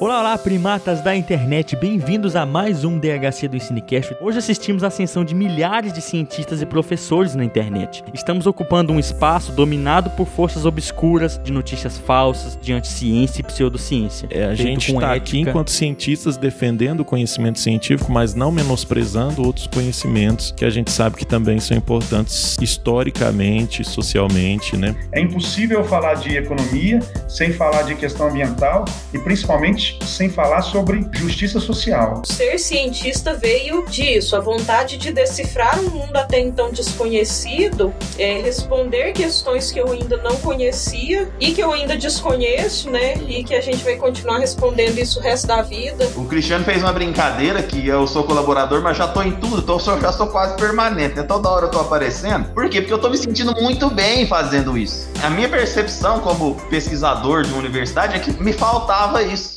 Olá, olá, primatas da internet, bem-vindos a mais um DHC do Ensinecast. Hoje assistimos a ascensão de milhares de cientistas e professores na internet. Estamos ocupando um espaço dominado por forças obscuras, de notícias falsas, de anticiência e pseudociência. É, a gente está aqui enquanto cientistas defendendo o conhecimento científico, mas não menosprezando outros conhecimentos que a gente sabe que também são importantes historicamente, socialmente, né? É impossível falar de economia sem falar de questão ambiental e principalmente sem falar sobre justiça social. Ser cientista veio disso, a vontade de decifrar um mundo até então desconhecido, é, responder questões que eu ainda não conhecia e que eu ainda desconheço, né? E que a gente vai continuar respondendo isso o resto da vida. O Cristiano fez uma brincadeira que eu sou colaborador, mas já tô em tudo, então eu já sou quase permanente, né? Toda hora eu tô aparecendo. Por quê? Porque eu tô me sentindo muito bem fazendo isso. A minha percepção como pesquisador de uma universidade é que me faltava isso.